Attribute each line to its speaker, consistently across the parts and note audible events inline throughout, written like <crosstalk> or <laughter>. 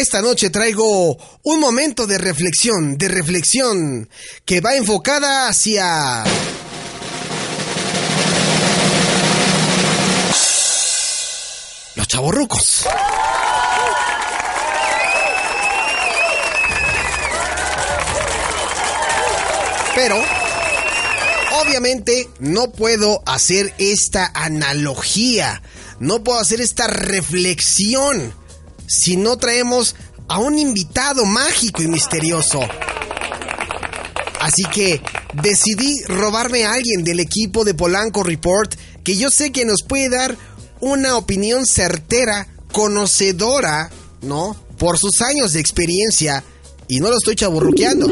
Speaker 1: esta noche traigo un momento de reflexión, de reflexión que va enfocada hacia... Los chavorrucos. Pero, obviamente, no puedo hacer esta analogía, no puedo hacer esta reflexión si no traemos a un invitado mágico y misterioso. Así que decidí robarme a alguien del equipo de Polanco Report que yo sé que nos puede dar una opinión certera, conocedora, ¿no? Por sus años de experiencia y no lo estoy chaburruqueando.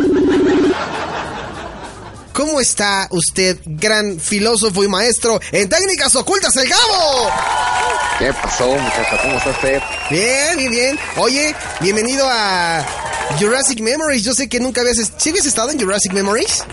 Speaker 1: ¿Cómo está usted, gran filósofo y maestro en técnicas ocultas, el Gabo?
Speaker 2: ¿Qué pasó, muchacha? ¿Cómo está usted?
Speaker 1: Bien, bien, bien. Oye, bienvenido a Jurassic Memories. Yo sé que nunca habías... ¿Sí habías estado en Jurassic Memories?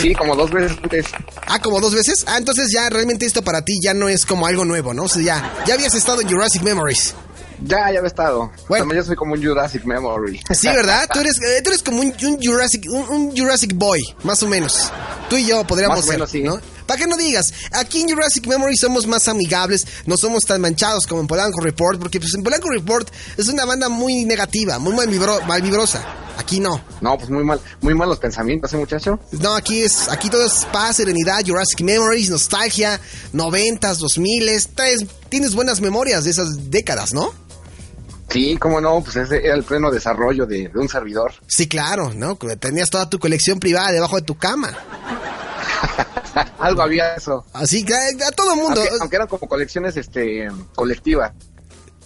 Speaker 2: Sí, como dos veces antes.
Speaker 1: Ah, como dos veces. Ah, entonces ya realmente esto para ti ya no es como algo nuevo, ¿no? O sea, ya, ya habías estado en Jurassic Memories.
Speaker 2: Ya, ya he estado. Bueno, También yo soy como un Jurassic Memory.
Speaker 1: Sí, ¿verdad? Tú eres, eh, tú eres como un, Jurassic, un, Jurassic Boy, más o menos. Tú y yo podríamos ser, sí. ¿no? Para que no digas, aquí en Jurassic Memory somos más amigables, no somos tan manchados como en Polanco Report, porque pues en Polanco Report es una banda muy negativa, muy mal, vibrosa. Aquí no.
Speaker 2: No, pues muy mal, muy mal los pensamientos, ¿eh, muchacho?
Speaker 1: No, aquí es, aquí todo es paz, serenidad, Jurassic Memories, nostalgia, noventas, dos miles, tienes buenas memorias de esas décadas, ¿no?
Speaker 2: Sí, cómo no, pues ese era el pleno desarrollo de, un servidor.
Speaker 1: Sí, claro, ¿no? Tenías toda tu colección privada debajo de tu cama. <laughs>
Speaker 2: Algo había eso.
Speaker 1: Así que a, todo el mundo.
Speaker 2: Aunque, eran como colecciones este colectivas.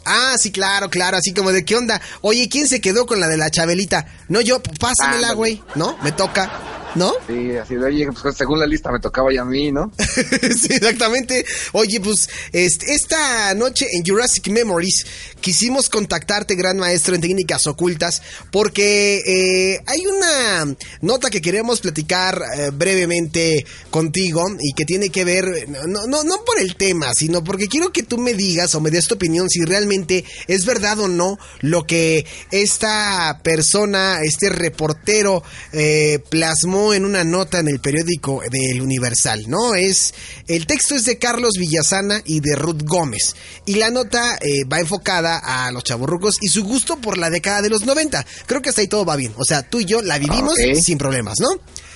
Speaker 1: Ah, sí, claro, claro, así como de qué onda. Oye, ¿quién se quedó con la de la Chabelita? No, yo, pásamela, güey, ¿no? Me toca. ¿No?
Speaker 2: Sí, así de, oye, pues según la lista me tocaba ya a mí, ¿no? <laughs>
Speaker 1: sí, exactamente. Oye, pues este, esta noche en Jurassic Memories quisimos contactarte, gran maestro en técnicas ocultas, porque eh, hay una nota que queremos platicar eh, brevemente contigo y que tiene que ver, no, no, no por el tema, sino porque quiero que tú me digas o me des tu opinión si realmente es verdad o no lo que esta persona, este reportero eh, plasmó en una nota en el periódico del Universal, ¿no? Es el texto es de Carlos Villasana y de Ruth Gómez y la nota eh, va enfocada a los chaburrucos y su gusto por la década de los 90. Creo que hasta ahí todo va bien. O sea, tú y yo la vivimos sin problemas, ¿no?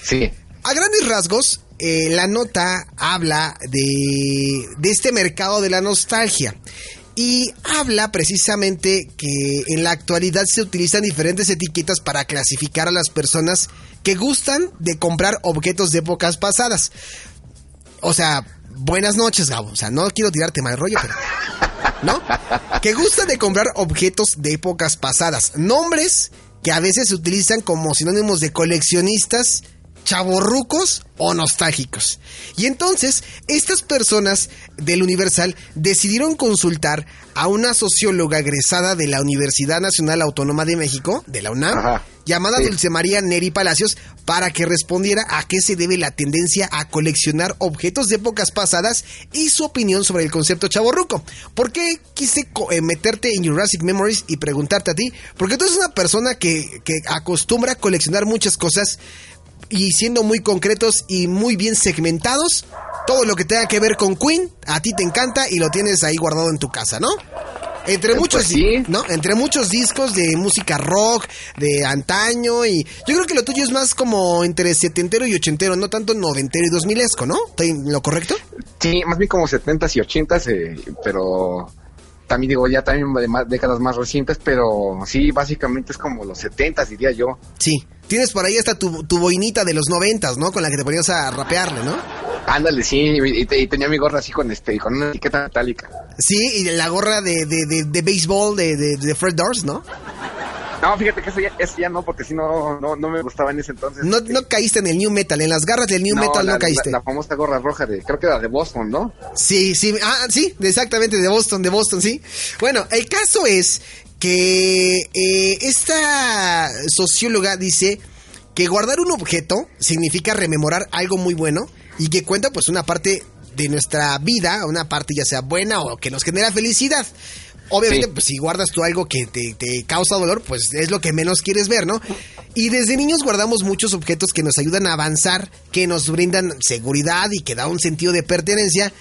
Speaker 2: Sí.
Speaker 1: A grandes rasgos, eh, la nota habla de, de este mercado de la nostalgia y habla precisamente que en la actualidad se utilizan diferentes etiquetas para clasificar a las personas que gustan de comprar objetos de épocas pasadas. O sea, buenas noches, Gabo. O sea, no quiero tirarte mal rollo, pero. ¿No? Que gustan de comprar objetos de épocas pasadas. Nombres que a veces se utilizan como sinónimos de coleccionistas chavorrucos o nostálgicos. Y entonces, estas personas del Universal decidieron consultar a una socióloga egresada de la Universidad Nacional Autónoma de México, de la UNAM, llamada Dulce María Neri Palacios, para que respondiera a qué se debe la tendencia a coleccionar objetos de épocas pasadas y su opinión sobre el concepto chavorruco. ¿Por qué quise eh, meterte en Jurassic Memories y preguntarte a ti? Porque tú eres una persona que, que acostumbra a coleccionar muchas cosas y siendo muy concretos y muy bien segmentados, todo lo que tenga que ver con Queen, a ti te encanta y lo tienes ahí guardado en tu casa, ¿no? Entre
Speaker 2: pues
Speaker 1: muchos, ¿no? Entre muchos discos de música rock, de antaño y yo creo que lo tuyo es más como entre setentero y ochentero, no tanto noventero y dos milesco, ¿no? ¿Estoy lo correcto?
Speaker 2: Sí, más bien como setentas y ochentas, eh, pero también digo ya también de más, décadas más recientes, pero sí, básicamente es como los setentas diría yo.
Speaker 1: Sí, Tienes por ahí hasta tu, tu boinita de los noventas, ¿no? Con la que te ponías a rapearle, ¿no?
Speaker 2: Ándale, sí, y, tenía mi gorra así con este, con una etiqueta metálica.
Speaker 1: Sí, y la gorra de, de, de, de béisbol de, de, Fred Doors, ¿no?
Speaker 2: No, fíjate que eso ya, eso ya no, porque si no, no, no me gustaba en ese entonces.
Speaker 1: No, no caíste en el New Metal, en las garras del New Metal no caíste.
Speaker 2: La, la, famosa gorra roja de, creo que era de Boston, ¿no?
Speaker 1: Sí, sí, ah, sí, exactamente, de Boston, de Boston, sí. Bueno, el caso es que eh, esta socióloga dice que guardar un objeto significa rememorar algo muy bueno y que cuenta pues una parte de nuestra vida, una parte ya sea buena o que nos genera felicidad. Obviamente, pues si guardas tú algo que te, te, causa dolor, pues es lo que menos quieres ver, ¿no? Y desde niños guardamos muchos objetos que nos ayudan a avanzar, que nos brindan seguridad y que da un sentido de pertenencia.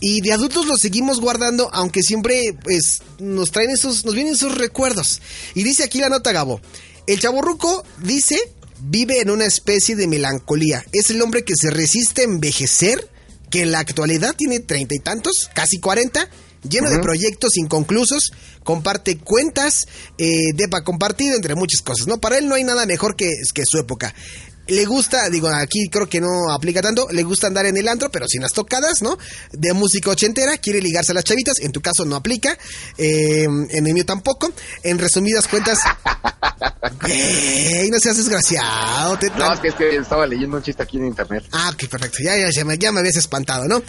Speaker 1: Y de adultos los seguimos guardando, aunque siempre pues, nos traen esos, nos vienen esos recuerdos. Y dice aquí la nota Gabo. El chaborruco dice vive en una especie de melancolía. Es el hombre que se resiste a envejecer, que en la actualidad tiene treinta y tantos, casi cuarenta, lleno de proyectos inconclusos, comparte cuentas, eh, depa compartido, entre muchas cosas, ¿no? Para él no hay nada mejor que, que su época le gusta, digo, aquí creo que no aplica tanto, le gusta andar en el antro, pero sin las tocadas, ¿no? De música ochentera, quiere ligarse a las chavitas, en tu caso no aplica, eh, en el mío tampoco. En resumidas cuentas, <laughs> no seas desgraciado.
Speaker 2: no, es que, estaba leyendo un chiste aquí en internet.
Speaker 1: Ah, ok, perfecto, ya, ya, ya, me, habías espantado, ¿no?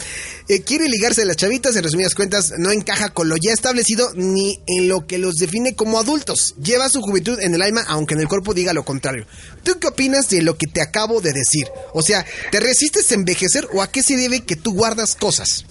Speaker 1: Eh, quiere ligarse a las chavitas, en resumidas cuentas, no encaja con lo ya establecido ni en lo que los define como adultos. Lleva su juventud en el alma, aunque en el cuerpo diga lo contrario. ¿Tú qué opinas de lo que te acabo de decir? O sea, ¿te resistes a envejecer o a qué se debe que tú guardas cosas?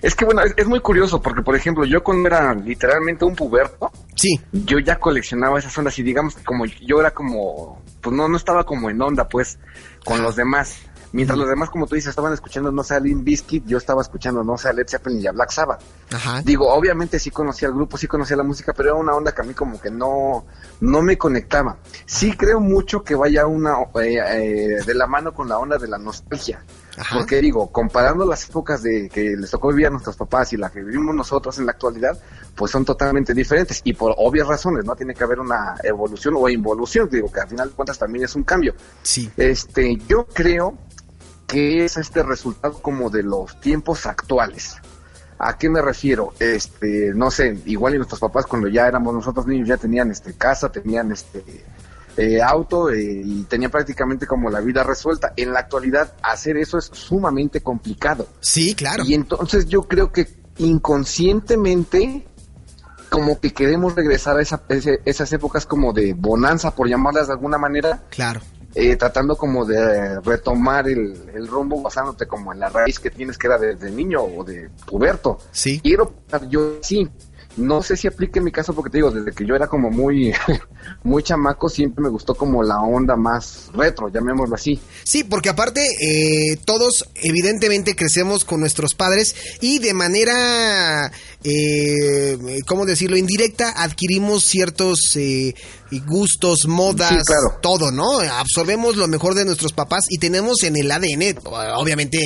Speaker 2: Es que bueno, es, muy curioso porque, por ejemplo, yo cuando era literalmente un puberto,
Speaker 1: sí.
Speaker 2: yo ya coleccionaba esas ondas y digamos como yo era como, pues no, no estaba como en onda, pues, con los demás. Mientras los demás, como tú dices, estaban escuchando no sé a Limp Bizkit, yo estaba escuchando no sé a Led Zeppelin y a Black Sabbath. Ajá. Digo, obviamente sí conocía el grupo, sí conocía la música, pero era una onda que a mí como que no, no me conectaba. Sí creo mucho que vaya una eh, eh, de la mano con la onda de la nostalgia. Porque digo, comparando las épocas de que les tocó vivir a nuestros papás y las que vivimos nosotros en la actualidad, pues son totalmente diferentes y por obvias razones, ¿no? Tiene que haber una evolución o involución, digo que al final de cuentas también es un cambio.
Speaker 1: Sí.
Speaker 2: Este, yo creo que es este resultado como de los tiempos actuales. ¿A qué me refiero? Este, no sé, igual y nuestros papás cuando ya éramos nosotros niños ya tenían este casa, tenían este eh, auto eh, y tenían prácticamente como la vida resuelta. En la actualidad hacer eso es sumamente complicado.
Speaker 1: Sí, claro.
Speaker 2: Y entonces yo creo que inconscientemente como que queremos regresar a esa, esas épocas como de bonanza, por llamarlas de alguna manera.
Speaker 1: Claro
Speaker 2: eh, tratando como de retomar el, rumbo basándote como en la raíz que tienes que era desde niño o de puberto.
Speaker 1: Sí.
Speaker 2: Quiero, yo sí, no sé si aplique en mi caso porque te digo, desde que yo era como muy, <laughs> muy chamaco, siempre me gustó como la onda más retro, llamémoslo así.
Speaker 1: Sí, porque aparte eh, todos evidentemente crecemos con nuestros padres y de manera, eh, ¿cómo decirlo?, indirecta adquirimos ciertos eh, gustos, modas, todo, ¿no? Absorbemos lo mejor de nuestros papás y tenemos en el ADN, obviamente,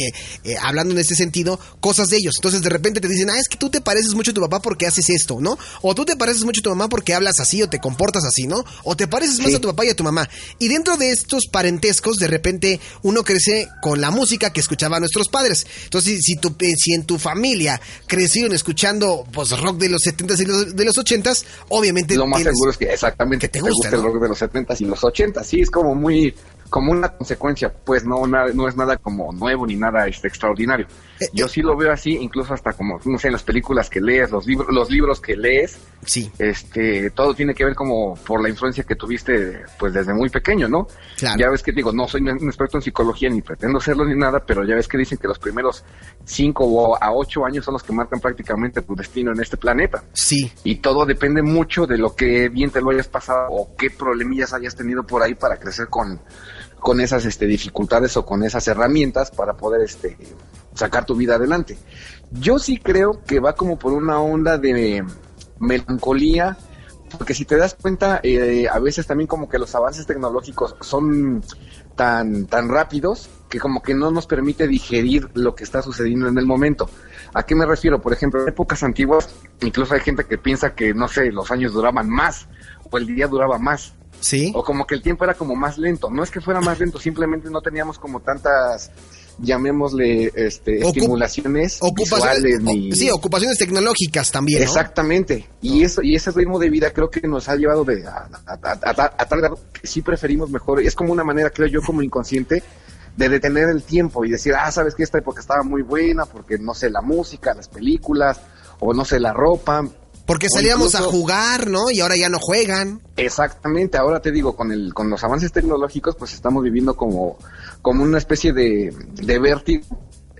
Speaker 1: eh, hablando en este sentido, cosas de ellos. Entonces de repente te dicen, ah, es que tú te pareces mucho a tu papá porque haces esto, ¿no? O tú te pareces mucho a tu mamá porque hablas así o te comportas así, ¿no? O te pareces más a tu papá y a tu mamá. Y dentro de estos parentescos, de repente uno crece con la música que escuchaban nuestros padres. Entonces, si, tu, eh, si en tu familia crecieron escuchando pues, rock de los 70s y de los 80s, obviamente...
Speaker 2: Lo más seguro es que exactamente te, gusta, el rock de los 70s y los 80s. Sí, es como muy como una consecuencia, pues no, no es nada como nuevo ni nada este, extraordinario. Eh, Yo sí lo veo así, incluso hasta como, no sé, en las películas que lees, los, libros los libros que lees,
Speaker 1: sí.
Speaker 2: este, todo tiene que ver como por la influencia que tuviste, pues desde muy pequeño, ¿no? Ya ves que digo, no soy un experto en psicología ni pretendo serlo ni nada, pero ya ves que dicen que los primeros cinco o a ocho años son los que marcan prácticamente tu destino en este planeta.
Speaker 1: Sí.
Speaker 2: Y todo depende mucho de lo que bien te lo hayas pasado o qué problemillas hayas tenido por ahí para crecer con con esas este, dificultades o con esas herramientas para poder este, sacar tu vida adelante. Yo sí creo que va como por una onda de melancolía, porque si te das cuenta, eh, a veces también como que los avances tecnológicos son tan, tan rápidos que como que no nos permite digerir lo que está sucediendo en el momento. ¿A qué me refiero? Por ejemplo, en épocas antiguas, incluso hay gente que piensa que, no sé, los años duraban más o el día duraba más.
Speaker 1: Sí.
Speaker 2: O como que el tiempo era como más lento. No es que fuera más lento, simplemente no teníamos como tantas llamémosle este, estimulaciones
Speaker 1: visuales sí ocupaciones tecnológicas también
Speaker 2: exactamente. Y eso y ese ritmo de vida creo que nos ha llevado de a, tal grado que sí preferimos mejor. Es como una manera creo yo como inconsciente de detener el tiempo y decir ah sabes que esta época estaba muy buena porque no sé la música las películas o no sé la ropa
Speaker 1: porque salíamos a jugar, ¿no? Y ahora ya no juegan.
Speaker 2: Exactamente, ahora te digo, con el, con los avances tecnológicos, pues estamos viviendo como, como una especie de, de vértigo,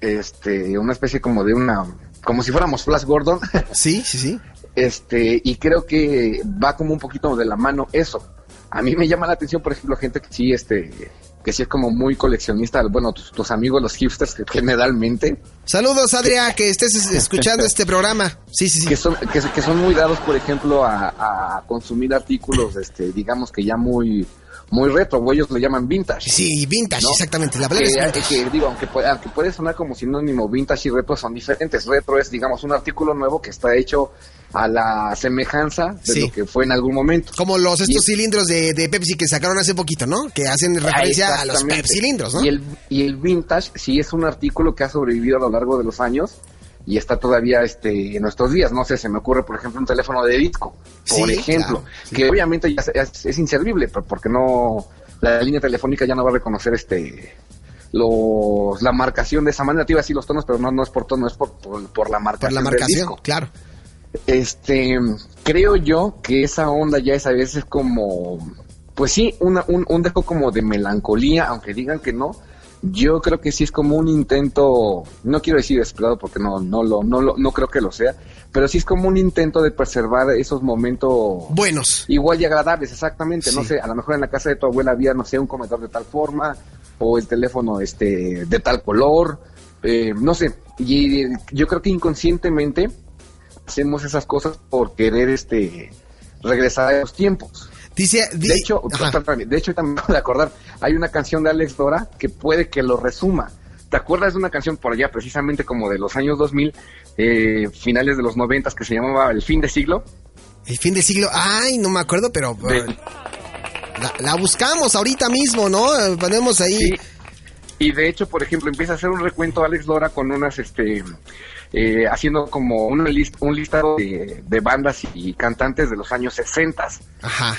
Speaker 2: este, una especie como de una, como si fuéramos Flash Gordon. <laughs>
Speaker 1: Sí, sí, sí.
Speaker 2: Este, y creo que va como un poquito de la mano eso. A mí me llama la atención, por ejemplo, gente que sí, este, que sí es como muy coleccionista, bueno, tus, amigos los hipsters que generalmente.
Speaker 1: Saludos, Adria, que estés escuchando <laughs> este programa. Sí, sí, sí.
Speaker 2: Que son, que, son muy dados, por ejemplo, a, a, consumir artículos, este, digamos que ya muy muy retro, o ellos lo llaman vintage.
Speaker 1: Sí, vintage, exactamente. La palabra
Speaker 2: que, que, digo, aunque puede, aunque puede sonar como sinónimo, vintage y retro son diferentes. Retro es, digamos, un artículo nuevo que está hecho a la semejanza de lo que fue en algún momento.
Speaker 1: Como los estos cilindros de, de, Pepsi que sacaron hace poquito, ¿no? Que hacen referencia a los Pepsi cilindros, ¿no?
Speaker 2: Y el, y el vintage sí es un artículo que ha sobrevivido a lo largo de los años y está todavía este en nuestros días. No sé, se me ocurre, por ejemplo, un teléfono de disco, por ejemplo, que obviamente ya es, inservible, porque no la línea telefónica ya no va a reconocer este los la marcación de esa manera. Te iba a decir los tonos, pero no, no es por tono, es por, por, la marcación. Por
Speaker 1: la marcación, claro.
Speaker 2: Este, creo yo que esa onda ya es a veces como, pues sí, una, un, un dejo como de melancolía, aunque digan que no, yo creo que sí es como un intento, no quiero decir desesperado porque no, no lo, no lo, no creo que lo sea, pero sí es como un intento de preservar esos momentos
Speaker 1: buenos,
Speaker 2: igual y agradables, exactamente. No sé, a lo mejor en la casa de tu abuela había, no sé, un comedor de tal forma o el teléfono este de tal color, eh, no sé. Y yo creo que inconscientemente hacemos esas cosas por querer este regresar a los tiempos.
Speaker 1: Dice,
Speaker 2: de hecho, de hecho también me de acordar, hay una canción de Alex Dora que puede que lo resuma. ¿Te acuerdas de una canción por allá, precisamente como de los años 2000, eh, finales de los 90, que se llamaba El fin de siglo?
Speaker 1: El fin de siglo, ay, no me acuerdo, pero la, buscamos ahorita mismo, ¿no? Ponemos ahí.
Speaker 2: Y de hecho, por ejemplo, empieza a hacer un recuento Alex Dora con unas, este, eh, haciendo como una list, un listado de, de, bandas y cantantes de los años 60.
Speaker 1: Ajá.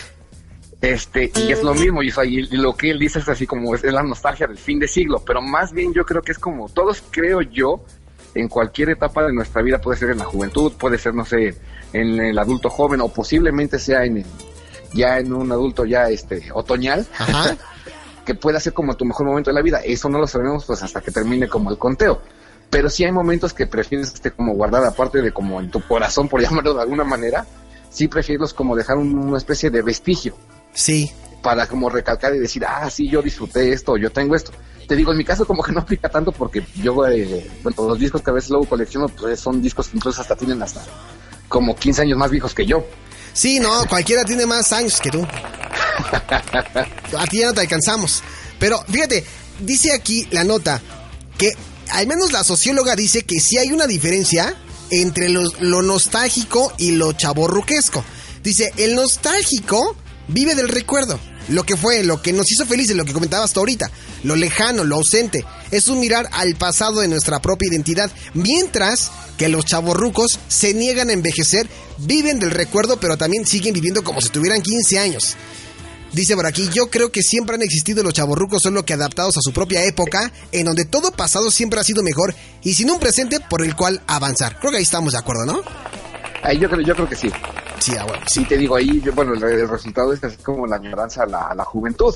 Speaker 2: Este, y es lo mismo, y, lo que él dice es así como es, la nostalgia del fin de siglo, pero más bien yo creo que es como todos creo yo, en cualquier etapa de nuestra vida, puede ser en la juventud, puede ser, no sé, en el adulto joven, o posiblemente sea en ya en un adulto ya este otoñal, <laughs> que pueda ser como tu mejor momento de la vida. Eso no lo sabemos pues hasta que termine como el conteo. Pero sí hay momentos que prefieres este como guardar aparte de como en tu corazón, por <laughs> llamarlo de alguna manera, sí prefieres como dejar una especie de vestigio.
Speaker 1: Sí.
Speaker 2: Para como recalcar y decir, ah, sí, yo disfruté esto, yo tengo esto. Te digo, en mi caso como que no aplica tanto porque yo, eh, bueno, los discos que a veces luego colecciono, pues son discos que incluso hasta tienen hasta como 15 años más viejos que yo.
Speaker 1: Sí, no, cualquiera tiene más años que tú. <laughs> A ti ya no te alcanzamos. Pero fíjate, dice aquí la nota que al menos la socióloga dice que sí hay una diferencia entre lo, lo nostálgico y lo chaborruquesco. Dice, el nostálgico vive del recuerdo. Lo que fue, lo que nos hizo felices, lo que comentabas hasta ahorita, lo lejano, lo ausente, es un mirar al pasado de nuestra propia identidad, mientras que los chavorrucos se niegan a envejecer, viven del recuerdo, pero también siguen viviendo como si tuvieran 15 años. Dice por aquí, yo creo que siempre han existido los chavorrucos, solo que adaptados a su propia época, en donde todo pasado siempre ha sido mejor y sin un presente por el cual avanzar. Creo que ahí estamos de acuerdo, ¿no?
Speaker 2: Yo creo, yo creo que sí.
Speaker 1: Sí, ah, bueno,
Speaker 2: sí. te digo, ahí, bueno, el, resultado es así como la añoranza a la, juventud.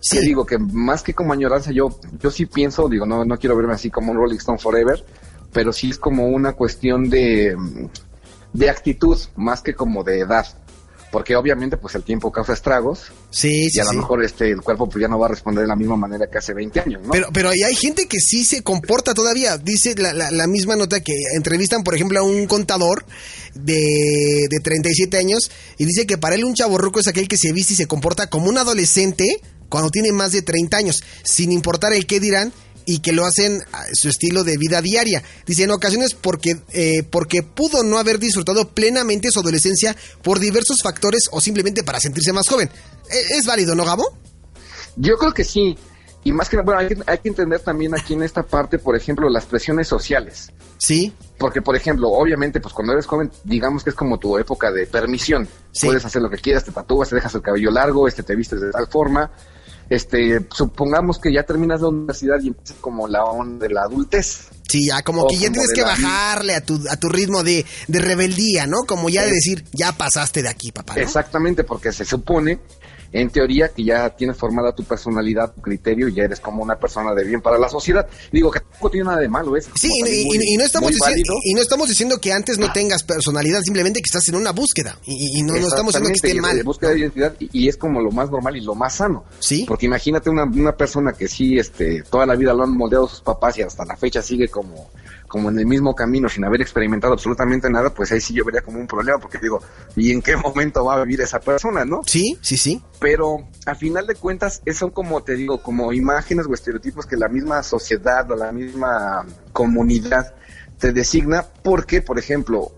Speaker 2: Sí. digo que más que como añoranza, yo, yo sí pienso, digo, no, no quiero verme así como un Rolling Stone Forever, pero sí es como una cuestión de, de actitud, más que como de edad porque obviamente pues el tiempo causa estragos.
Speaker 1: Sí,
Speaker 2: sí. Y a lo mejor este el cuerpo pues ya no va a responder de la misma manera que hace 20 años, ¿no?
Speaker 1: Pero pero hay gente que sí se comporta todavía. Dice la, la, misma nota que entrevistan, por ejemplo, a un contador de, de 37 años y dice que para él un chaborruco es aquel que se viste y se comporta como un adolescente cuando tiene más de 30 años, sin importar el qué dirán y que lo hacen a su estilo de vida diaria. Dice, en ocasiones porque, eh, porque pudo no haber disfrutado plenamente su adolescencia por diversos factores o simplemente para sentirse más joven. ¿E-, ¿Es válido, no, Gabo?
Speaker 2: Yo creo que sí. Y más que bueno, hay, que entender también aquí en esta parte, por ejemplo, las presiones sociales.
Speaker 1: Sí.
Speaker 2: Porque, por ejemplo, obviamente, pues cuando eres joven, digamos que es como tu época de permisión. Puedes hacer lo que quieras, te tatúas, te dejas el cabello largo, este te vistes de tal forma este, supongamos que ya terminas la universidad y empiezas como la onda de la adultez.
Speaker 1: Sí, ya como
Speaker 2: O
Speaker 1: que ya
Speaker 2: como
Speaker 1: tienes que bajarle a tu, a tu ritmo de, de rebeldía, ¿no? Como ya de decir, ya pasaste de aquí, papá. ¿no?
Speaker 2: Exactamente, porque se supone, en teoría, que ya tienes formada tu personalidad, tu criterio, y ya eres como una persona de bien para la sociedad. Digo que tampoco tiene nada de malo, es
Speaker 1: Sí,
Speaker 2: como
Speaker 1: y,
Speaker 2: muy-
Speaker 1: no estamos diciendo,
Speaker 2: válido.
Speaker 1: y no estamos diciendo que antes no tengas personalidad, simplemente que estás en una búsqueda. Y, y no, no estamos diciendo que esté mal.
Speaker 2: búsqueda de identidad y, y es como lo más normal y lo más sano.
Speaker 1: Sí.
Speaker 2: Porque imagínate una, una persona que sí, este, toda la vida lo han moldeado sus papás y hasta la fecha sigue como, como en el mismo camino sin haber experimentado absolutamente nada, pues ahí sí yo vería como un problema porque digo, ¿y en qué <laughs> momento va a vivir esa persona, no?
Speaker 1: Sí, sí, sí.
Speaker 2: Pero a final de cuentas, son como te digo, como imágenes o estereotipos que la misma sociedad o la misma comunidad te designa, porque, por ejemplo,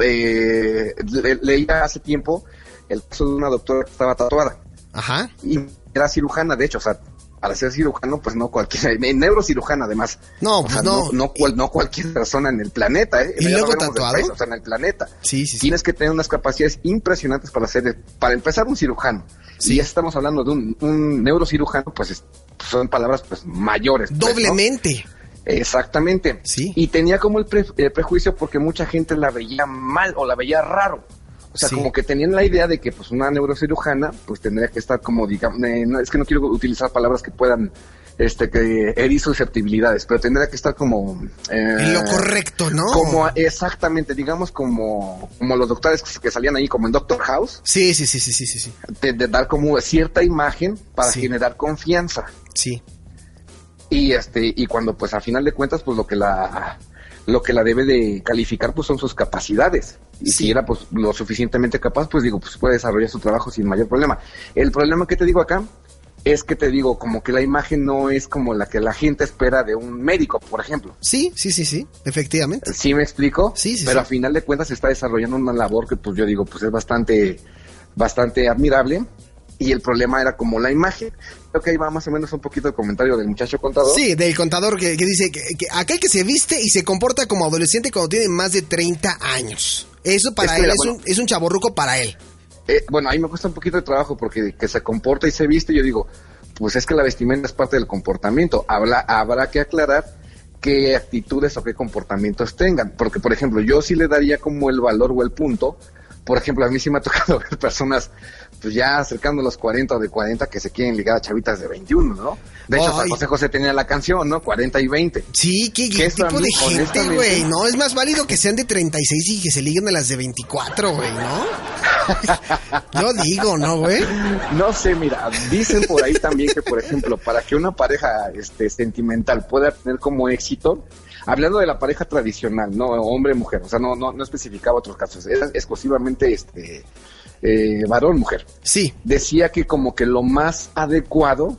Speaker 2: eh, le- leía hace tiempo el caso de una doctora que estaba tatuada
Speaker 1: Ajá.
Speaker 2: y era cirujana, de hecho, o sea, para ser cirujano, pues no cualquiera, <laughs> neurocirujana además.
Speaker 1: No,
Speaker 2: o
Speaker 1: pues
Speaker 2: sea,
Speaker 1: no.
Speaker 2: no, no, cual- no cualquier persona en el planeta, ¿eh?
Speaker 1: ¿Y
Speaker 2: Ya
Speaker 1: luego tatuado?
Speaker 2: país, o sea, en el planeta
Speaker 1: Sí, sí, sí.
Speaker 2: tienes que tener unas capacidades impresionantes para ser, para empezar, un cirujano.
Speaker 1: Sí.
Speaker 2: Y ya estamos hablando de un, un neurocirujano, pues es- son palabras pues mayores. pues, ¿no?
Speaker 1: Doblemente.
Speaker 2: Exactamente.
Speaker 1: Sí.
Speaker 2: Y tenía como el, pre- el prejuicio porque mucha gente la veía mal o la veía raro. O sea,
Speaker 1: Sí.
Speaker 2: como que tenían la idea de que pues una neurocirujana pues tendría que estar como, digamos, eh, no, es que no quiero utilizar palabras que puedan este que herir susceptibilidades, pero tendría que estar como eh,
Speaker 1: En lo correcto, ¿no?
Speaker 2: como exactamente, digamos como, como los doctores que salían ahí como en Doctor House,
Speaker 1: Sí, sí, sí, sí, sí, sí, sí.
Speaker 2: de, de dar como cierta imagen para
Speaker 1: Sí.
Speaker 2: generar confianza.
Speaker 1: Sí.
Speaker 2: Y este, y cuando pues a final de cuentas, pues lo que la lo que la debe de calificar pues son sus capacidades. Y
Speaker 1: Sí.
Speaker 2: si era pues lo suficientemente capaz, pues digo, pues puede desarrollar su trabajo sin mayor problema. El problema que te digo acá es que te digo como que la imagen no es como la que la gente espera de un médico, por ejemplo.
Speaker 1: Sí, sí, sí, sí. Efectivamente.
Speaker 2: ¿Sí me explico?
Speaker 1: Sí, sí,
Speaker 2: Pero
Speaker 1: sí.
Speaker 2: a final de cuentas se está desarrollando una labor que pues yo digo pues es bastante, bastante admirable. Y el problema era como la imagen. Creo que ahí va más o menos un poquito el comentario del muchacho contador.
Speaker 1: Sí, del contador que, que dice que, que aquel que se viste y se comporta como adolescente cuando tiene más de 30 años. Eso para
Speaker 2: Es que
Speaker 1: él es,
Speaker 2: bueno.
Speaker 1: un, es un chaborruco para él.
Speaker 2: Eh, bueno, ahí me cuesta un poquito de trabajo porque que se comporta y se viste, yo digo, pues es que la vestimenta es parte del comportamiento. Habla, habrá que aclarar qué actitudes o qué comportamientos tengan. Porque, por ejemplo, yo sí le daría como el valor o el punto. Por ejemplo, a mí sí me ha tocado <laughs> ver personas, pues ya acercando los 40 o de 40 que se quieren ligar a chavitas de 21, ¿no? De hecho,
Speaker 1: Ay.
Speaker 2: José José tenía la canción, ¿no? 40 y 20.
Speaker 1: Sí, qué, tipo
Speaker 2: mí,
Speaker 1: de gente, güey. No, es más válido que sean de 36 y que se liguen a las de 24, güey, ¿no? <laughs> Yo digo, ¿no, güey?
Speaker 2: No sé, mira, dicen por ahí también que, por ejemplo, para que una pareja este, sentimental pueda tener como éxito, hablando de la pareja tradicional, no hombre-mujer, o sea, no, no, no especificaba otros casos, era exclusivamente este eh, varón-mujer.
Speaker 1: Sí,
Speaker 2: Decía que como que lo más adecuado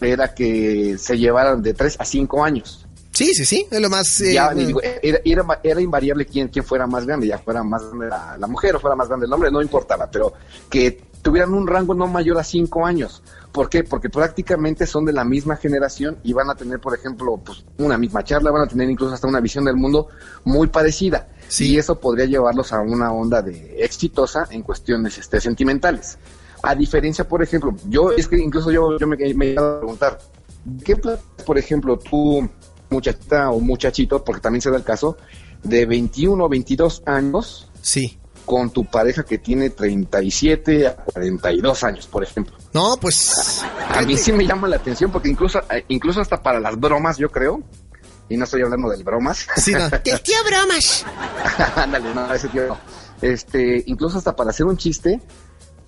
Speaker 2: era que se llevaran de 3 a 5 años.
Speaker 1: sí, sí, sí. Es lo más. eh,
Speaker 2: ya, ni digo, era, era, era invariable quién, quién fuera más grande, ya fuera más grande la, la mujer o fuera más grande el hombre, no importaba, pero que tuvieran un rango no mayor a cinco años. ¿Por qué? Porque prácticamente son de la misma generación y van a tener, por ejemplo, pues una misma charla, van a tener incluso hasta una visión del mundo muy parecida.
Speaker 1: Sí.
Speaker 2: Y eso podría llevarlos a una onda de exitosa en cuestiones este, sentimentales. A diferencia, por ejemplo, yo es que incluso yo, yo me, me he llegado a preguntar, ¿qué por ejemplo, tú, muchachita o muchachito, porque también se da el caso, de 21 o 22 años
Speaker 1: sí.
Speaker 2: Con tu pareja que tiene 37 a 42 años, por ejemplo?
Speaker 1: No, pues.
Speaker 2: A mí sí me llama la atención porque incluso, eh, incluso hasta para las bromas, yo creo, y no estoy hablando del bromas,
Speaker 1: Sí, no. <laughs> Tío Bromas.
Speaker 2: ándale, no, ese tío no. Este, incluso hasta para hacer un chiste,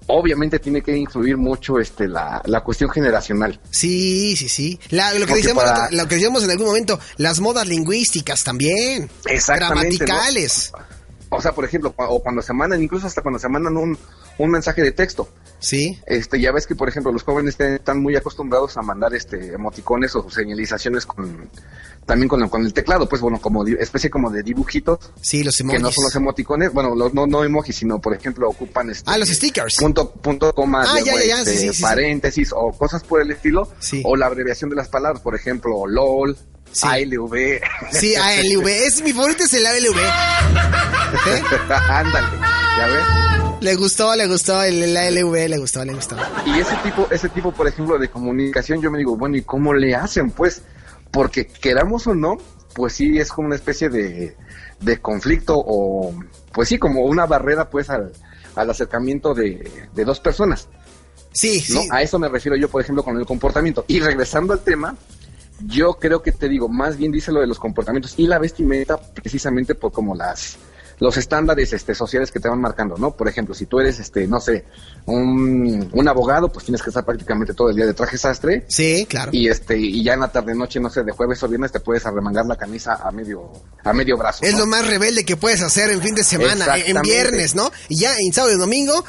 Speaker 2: obviamente tiene que influir mucho este la, la cuestión generacional.
Speaker 1: Sí, sí, sí. La- lo, que decíamos,
Speaker 2: para-
Speaker 1: lo que decíamos en algún momento, las modas lingüísticas también.
Speaker 2: Exactamente, ¿no? O sea, por ejemplo, o cuando se mandan, incluso hasta cuando se mandan un, un mensaje de texto.
Speaker 1: Sí.
Speaker 2: Este, ya ves que, por ejemplo, los jóvenes están muy acostumbrados a mandar este emoticones o señalizaciones con también con, con el teclado, pues bueno, como especie como de dibujitos
Speaker 1: Sí, los
Speaker 2: que
Speaker 1: emojis.
Speaker 2: no son los emoticones, bueno, los, no no emojis, sino por ejemplo ocupan este
Speaker 1: Ah, los stickers.
Speaker 2: punto punto coma
Speaker 1: Ah,
Speaker 2: luego,
Speaker 1: ya, ya,
Speaker 2: este,
Speaker 1: sí, sí, sí, sí.
Speaker 2: paréntesis o cosas por el estilo
Speaker 1: Sí.
Speaker 2: o la abreviación de las palabras, por ejemplo, LOL,
Speaker 1: Sí.
Speaker 2: ALV.
Speaker 1: Sí, ALV. Es, mi favorito es el ALV. ¿Eh?
Speaker 2: Ándale, ya ves.
Speaker 1: Le gustó, le gustó el, el ALV, le gustó, le gustó.
Speaker 2: Y ese tipo, ese tipo, por ejemplo, de comunicación, yo me digo, bueno, ¿y cómo le hacen? Pues, porque queramos o no, pues sí es como una especie de, de conflicto o, pues sí, como una barrera pues al, al acercamiento de, de dos personas.
Speaker 1: Sí,
Speaker 2: ¿no?
Speaker 1: sí.
Speaker 2: A eso me refiero yo, por ejemplo, con el comportamiento. Y regresando al tema, yo creo que te digo, más bien dice lo de los comportamientos y la vestimenta precisamente por como las los estándares este, sociales que te van marcando, ¿no? Por ejemplo, si tú eres, este, no sé, un, un abogado, pues tienes que estar prácticamente todo el día de traje sastre
Speaker 1: Sí, claro.
Speaker 2: y este y ya en la tarde noche, no sé, de jueves o viernes te puedes arremangar la camisa a medio a medio brazo.
Speaker 1: Es
Speaker 2: ¿no?
Speaker 1: lo más rebelde que puedes hacer en fin de semana, en
Speaker 2: Exactamente.
Speaker 1: viernes, ¿no? Y ya en sábado y domingo,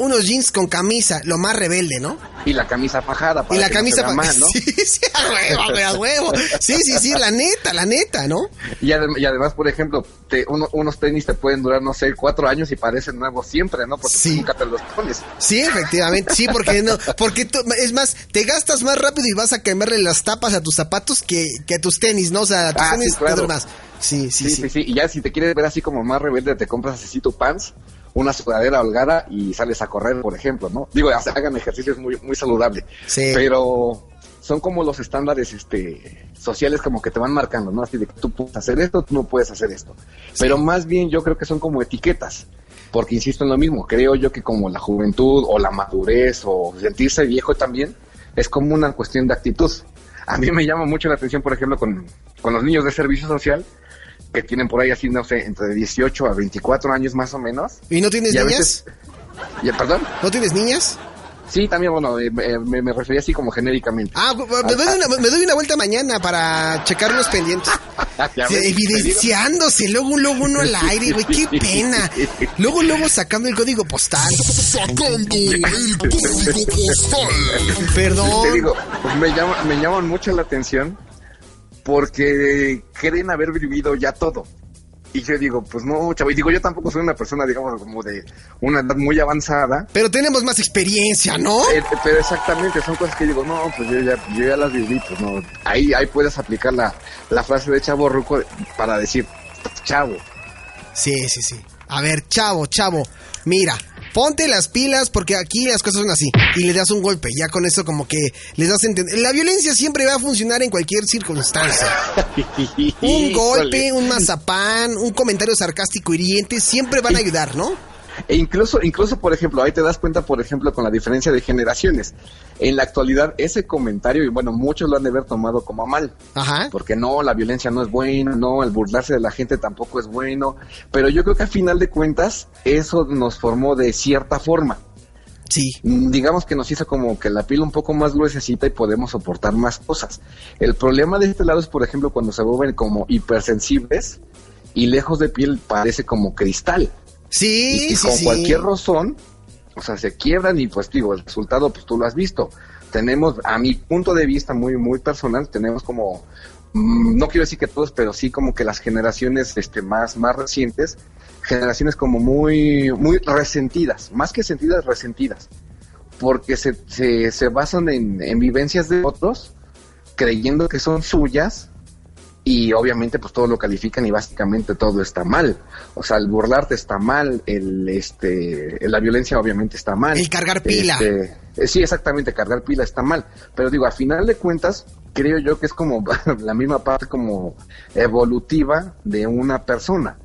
Speaker 1: unos jeans con camisa, lo más rebelde, ¿no?
Speaker 2: Y la camisa fajada para
Speaker 1: y la
Speaker 2: que
Speaker 1: camisa
Speaker 2: mal, ¿no? <laughs>
Speaker 1: Sí, sí, a huevo, a huevo. Sí, sí, sí, la neta, la neta, ¿no?
Speaker 2: Y, adem- y además, por ejemplo, te, uno- unos tenis te pueden durar, no sé, cuatro años y parecen nuevos siempre, ¿no? Porque
Speaker 1: Sí.
Speaker 2: nunca te los pones.
Speaker 1: Sí, efectivamente, sí, porque no, porque tú- es más, te gastas más rápido y vas a quemarle las tapas a tus zapatos que, que a tus tenis, ¿no? O sea, a tus
Speaker 2: Ah,
Speaker 1: tenis
Speaker 2: sí, claro.
Speaker 1: te más. Sí, sí,
Speaker 2: Sí,
Speaker 1: sí.
Speaker 2: Y ya si te quieres ver así como más rebelde, te compras así tu pants, una sudadera holgada y sales a correr, por ejemplo, ¿no? Digo, <laughs> hagan ejercicios muy, muy saludable.
Speaker 1: Sí.
Speaker 2: Pero son como los estándares este sociales como que te van marcando, ¿no? Así de que tú puedes hacer esto, tú no puedes hacer esto. Pero más bien yo creo que son como etiquetas. Porque insisto en lo mismo, creo yo que como la juventud o la madurez o sentirse viejo también es como una cuestión de actitud. A mí me llama mucho la atención, por ejemplo, con, con los niños de servicio social, que tienen por ahí así, no sé, entre 18 a 24 años más o menos.
Speaker 1: ¿Y no tienes
Speaker 2: Y
Speaker 1: niñas?
Speaker 2: veces, ya, perdón,
Speaker 1: ¿No tienes niñas?
Speaker 2: sí, también, bueno, eh, me, me refería así como genéricamente.
Speaker 1: Ah, me doy, una, me doy una vuelta mañana para checar los pendientes. <laughs>
Speaker 2: Ya
Speaker 1: Sí,
Speaker 2: ves,
Speaker 1: evidenciándose, luego, luego uno al aire, güey, qué pena. Luego, luego sacando el código postal.
Speaker 3: Sacando el código postal.
Speaker 1: Perdón.
Speaker 2: Te digo, me, llama, me llaman mucho la atención porque creen haber vivido ya todo. Y yo digo, pues no, chavo. Y digo, yo tampoco soy una persona, digamos, como de una edad muy avanzada.
Speaker 1: Pero tenemos más experiencia, ¿no?
Speaker 2: Eh, pero exactamente, son cosas que digo, no, pues yo ya, yo ya las viví, pues no. Ahí, ahí puedes aplicar la, la frase de chavo ruco para decir, chavo.
Speaker 1: Sí, sí, sí. A ver, chavo, chavo, mira, ponte las pilas porque aquí las cosas son así. Y le das un golpe, ya con eso como que les das a entender. La violencia siempre va a funcionar en cualquier circunstancia. <laughs> Un golpe, un mazapán, un comentario sarcástico hiriente, siempre van a ayudar, ¿no?
Speaker 2: E incluso, incluso, por ejemplo, ahí te das cuenta, por ejemplo, con la diferencia de generaciones. En la actualidad, ese comentario, y bueno, muchos lo han de haber tomado como a mal.
Speaker 1: Ajá.
Speaker 2: Porque no, la violencia no es buena, no, el burlarse de la gente tampoco es bueno. Pero yo creo que al final de cuentas, eso nos formó de cierta forma.
Speaker 1: Sí.
Speaker 2: Digamos que nos hizo como que la piel un poco más gruesecita y podemos soportar más cosas. El problema de este lado es, por ejemplo, cuando se vuelven como hipersensibles y lejos de piel parece como cristal.
Speaker 1: Sí,
Speaker 2: y, y
Speaker 1: sí,
Speaker 2: con
Speaker 1: sí.
Speaker 2: cualquier razón, o sea, se quiebran y pues digo, el resultado pues tú lo has visto. Tenemos, a mi punto de vista muy, muy personal, tenemos como, mm, no quiero decir que todos, pero sí como que las generaciones este, más, más recientes, generaciones como muy, muy resentidas, más que sentidas, resentidas, porque se, se, se basan en, en vivencias de otros, creyendo que son suyas, y obviamente pues todo lo califican y básicamente todo está mal. O sea, el burlarte está mal, el este la violencia obviamente está mal.
Speaker 1: El cargar pila.
Speaker 2: Este, eh, sí, exactamente, cargar pila está mal. Pero digo, a final de cuentas, creo yo que es como <laughs> la misma parte como evolutiva de una persona.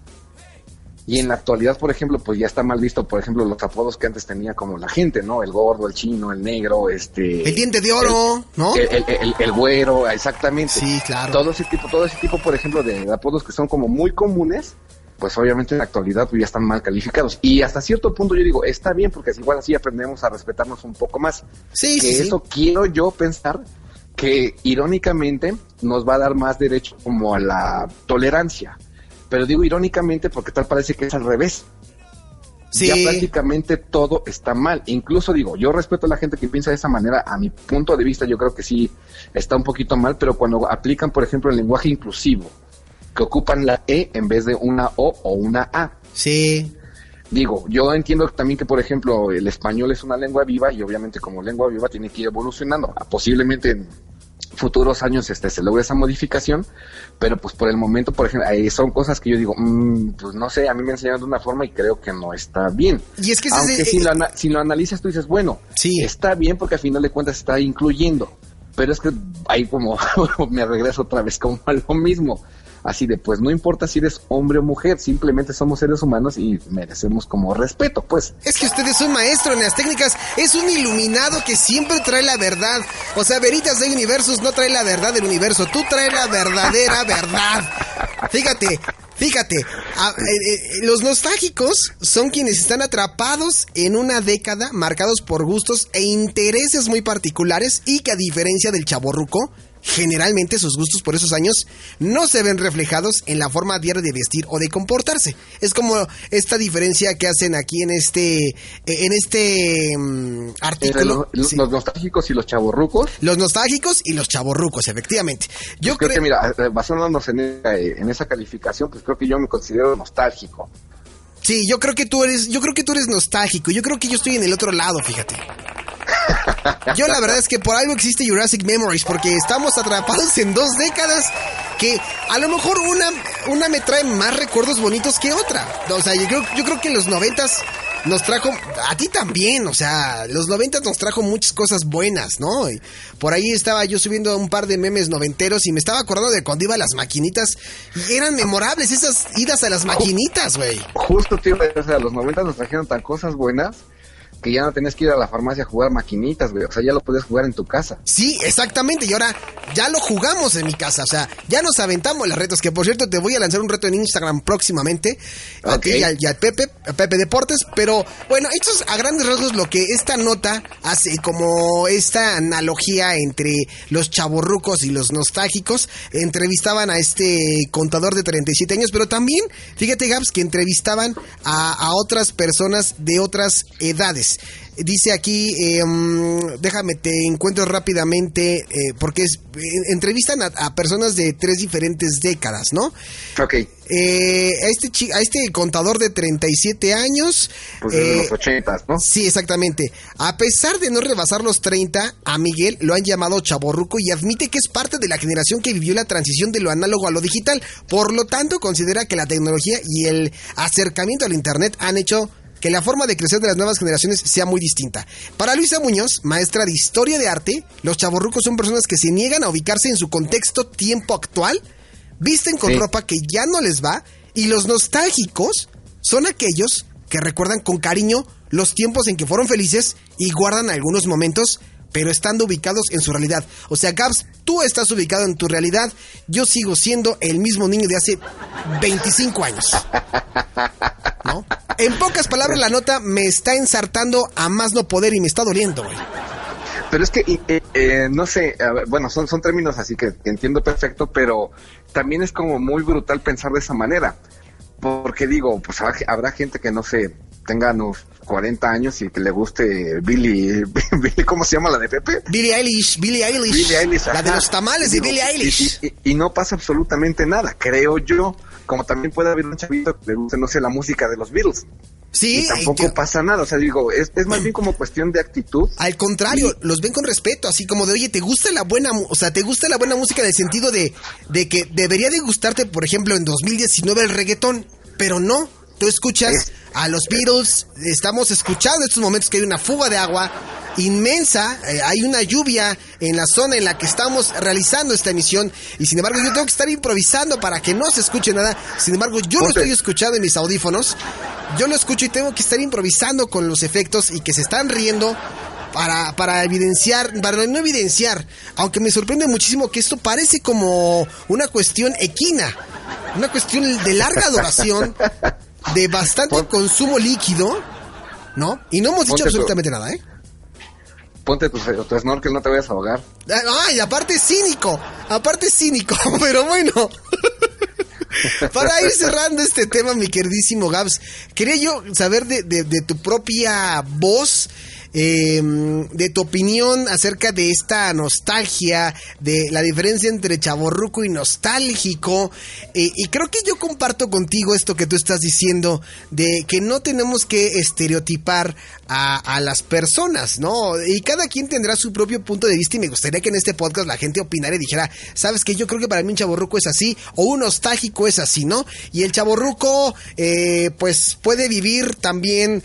Speaker 2: Y en la actualidad, por ejemplo, pues ya está mal visto, por ejemplo, los apodos que antes tenía como la gente, ¿no? El gordo, el chino, el negro, este...
Speaker 1: El diente de oro, ¿no?
Speaker 2: El, el- el- güero, exactamente.
Speaker 1: Sí, claro.
Speaker 2: Todo ese tipo, todo ese tipo, por ejemplo, de apodos que son como muy comunes, pues obviamente en la actualidad ya están mal calificados. Y hasta cierto punto yo digo, está bien, porque igual así aprendemos a respetarnos un poco más.
Speaker 1: Sí,
Speaker 2: que
Speaker 1: sí, sí.
Speaker 2: eso quiero yo pensar que irónicamente nos va a dar más derecho como a la tolerancia. Pero digo irónicamente porque tal parece que es al revés.
Speaker 1: Sí.
Speaker 2: Ya prácticamente todo está mal. Incluso digo, yo respeto a la gente que piensa de esa manera. A mi punto de vista, yo creo que sí está un poquito mal, pero cuando aplican, por ejemplo, el lenguaje inclusivo, que ocupan la E en vez de una O o una A.
Speaker 1: Sí.
Speaker 2: Digo, yo entiendo también que, por ejemplo, el español es una lengua viva y obviamente como lengua viva tiene que ir evolucionando. Posiblemente en futuros años este se logre esa modificación, pero pues por el momento, por ejemplo, ahí son cosas que yo digo, mm, pues no sé, a mí me enseñaron de una forma y creo que no está bien.
Speaker 1: Y es que
Speaker 2: Aunque
Speaker 1: es-
Speaker 2: si, lo ana- si lo analizas tú dices, bueno,
Speaker 1: Sí.
Speaker 2: está bien porque al final de cuentas está incluyendo, pero es que ahí como <laughs> me regreso otra vez como a lo mismo. Así de, pues no importa si eres hombre o mujer, simplemente somos seres humanos y merecemos como respeto, pues.
Speaker 1: Es que usted es un maestro en las técnicas, es un iluminado que siempre trae la verdad. O sea, Veritas de Universos no trae la verdad del universo, tú traes la verdadera verdad. Fíjate, Fíjate, eh, eh, los nostálgicos son quienes están atrapados en una década marcados por gustos e intereses muy particulares y que a diferencia del chaborruco, generalmente sus gustos por esos años no se ven reflejados en la forma diaria de vestir o de comportarse. Es como esta diferencia que hacen aquí en este en este mm, artículo.
Speaker 2: los,
Speaker 1: Sí.
Speaker 2: los nostálgicos y los chavorrucos.
Speaker 1: Los nostálgicos y los chaborrucos, efectivamente. Yo
Speaker 2: creo
Speaker 1: creo
Speaker 2: que, mira, eh, basándonos en, esa- eh, en esa calificación, pues creo que yo me considero nostálgico.
Speaker 1: Sí, yo creo que tú eres, yo creo que tú eres nostálgico. Yo creo que yo estoy en el otro lado, fíjate. <laughs> Yo la verdad es que por algo existe Jurassic Memories, porque estamos atrapados en dos décadas que a lo mejor una, una me trae más recuerdos bonitos que otra. O sea, yo creo, yo creo que los noventas nos trajo, a ti también, o sea, los noventas nos trajo muchas cosas buenas, ¿no? Y por ahí estaba yo subiendo un par de memes noventeros y me estaba acordando de cuando iba a las maquinitas y eran memorables esas idas a las maquinitas, güey.
Speaker 2: Justo, tío, o sea, los 90 nos trajeron tan cosas buenas que ya no tenías que ir a la farmacia a jugar maquinitas, güey. O sea, ya lo podías jugar en tu casa.
Speaker 1: Sí, exactamente. Y ahora ya lo jugamos en mi casa. O sea, ya nos aventamos las retos. Que por cierto, te voy a lanzar un reto en Instagram próximamente. A
Speaker 2: Ok.
Speaker 1: ti y al, Pepe, a Pepe Deportes. Pero bueno, esto es a grandes rasgos lo que esta nota hace como esta analogía entre los chavorrucos y los nostálgicos. Entrevistaban a este contador de 37 años, pero también, fíjate, Gabs, que entrevistaban a, a otras personas de otras edades. Dice aquí, eh, mm, déjame, te encuentro rápidamente, eh, porque es, eh, entrevistan a, a personas de tres diferentes décadas, ¿no?
Speaker 2: Ok,
Speaker 1: Eh, a, este a este contador de 37 años...
Speaker 2: pues desde
Speaker 1: eh,
Speaker 2: los 80, ¿no?
Speaker 1: Sí, exactamente. A pesar de no rebasar los 30, a Miguel lo han llamado chaborruco y admite que es parte de la generación que vivió la transición de lo análogo a lo digital. Por lo tanto, considera que la tecnología y el acercamiento al Internet han hecho que la forma de crecer de las nuevas generaciones sea muy distinta. Para Luisa Muñoz, maestra de historia de arte, los chaborrucos son personas que se niegan a ubicarse en su contexto tiempo actual, visten con
Speaker 2: Sí.
Speaker 1: ropa que ya no les va y los nostálgicos son aquellos que recuerdan con cariño los tiempos en que fueron felices y guardan algunos momentos, pero estando ubicados en su realidad. O sea, Gabs, tú estás ubicado en tu realidad, yo sigo siendo el mismo niño de hace 25 años. ¿No? En pocas palabras, la nota me está ensartando a más no poder y me está doliendo, güey.
Speaker 2: Pero es que, eh, eh, no sé, bueno, son, son términos así que entiendo perfecto, pero también es como muy brutal pensar de esa manera. Porque digo, pues habrá gente que no sé, tenga unos 40 años y que le guste Billy, <laughs> Billy ¿cómo se llama la de Pepe?
Speaker 1: Billie Eilish, Billie Eilish,
Speaker 2: Billie Eilish,
Speaker 1: la de los tamales de
Speaker 2: Digo,
Speaker 1: Billie
Speaker 2: y-
Speaker 1: Eilish.
Speaker 2: Y, y- y no pasa absolutamente nada, creo yo. Como también puede haber un chavito que le guste, no sé, la música de los Beatles.
Speaker 1: Sí,
Speaker 2: y tampoco pasa nada. O sea, digo, es, es más <clears throat> bien como cuestión de actitud.
Speaker 1: Al contrario, los ven con respeto, así como de, oye, ¿te gusta la buena, o sea, te gusta la buena música en el sentido de, de que debería de gustarte, por ejemplo, en 2019 el reggaetón, pero no, tú escuchas
Speaker 2: Es-
Speaker 1: a los Beatles, estamos escuchando en estos momentos que hay una fuga de agua inmensa, eh, hay una lluvia en la zona en la que estamos realizando esta emisión y sin embargo yo tengo que estar improvisando para que no se escuche nada, sin embargo yo lo estoy escuchando en mis audífonos, yo lo escucho y tengo que estar improvisando con los efectos y que se están riendo para, para evidenciar, para no evidenciar, aunque me sorprende muchísimo que esto parece como una cuestión equina, una cuestión de larga duración, de bastante
Speaker 2: Pon-
Speaker 1: consumo líquido, ¿no? Y no hemos dicho
Speaker 2: Ponte tu-
Speaker 1: absolutamente nada, ¿eh?
Speaker 2: Ponte tu, tu snorkel, no te vayas a ahogar.
Speaker 1: Ay, aparte cínico, aparte cínico, <laughs> pero bueno. <laughs> Para ir cerrando este tema, mi queridísimo Gabs, quería yo saber de, de- de tu propia voz, eh, de tu opinión acerca de esta nostalgia, de la diferencia entre chaborruco y nostálgico. eh, y creo que yo comparto contigo esto que tú estás diciendo, de que no tenemos que estereotipar a, las personas, ¿no? Y cada quien tendrá su propio punto de vista y me gustaría que en este podcast la gente opinara y dijera, sabes que yo creo que para mí un chaborruco es así o un nostálgico es así, ¿no? Y el chaborruco, eh, pues puede vivir también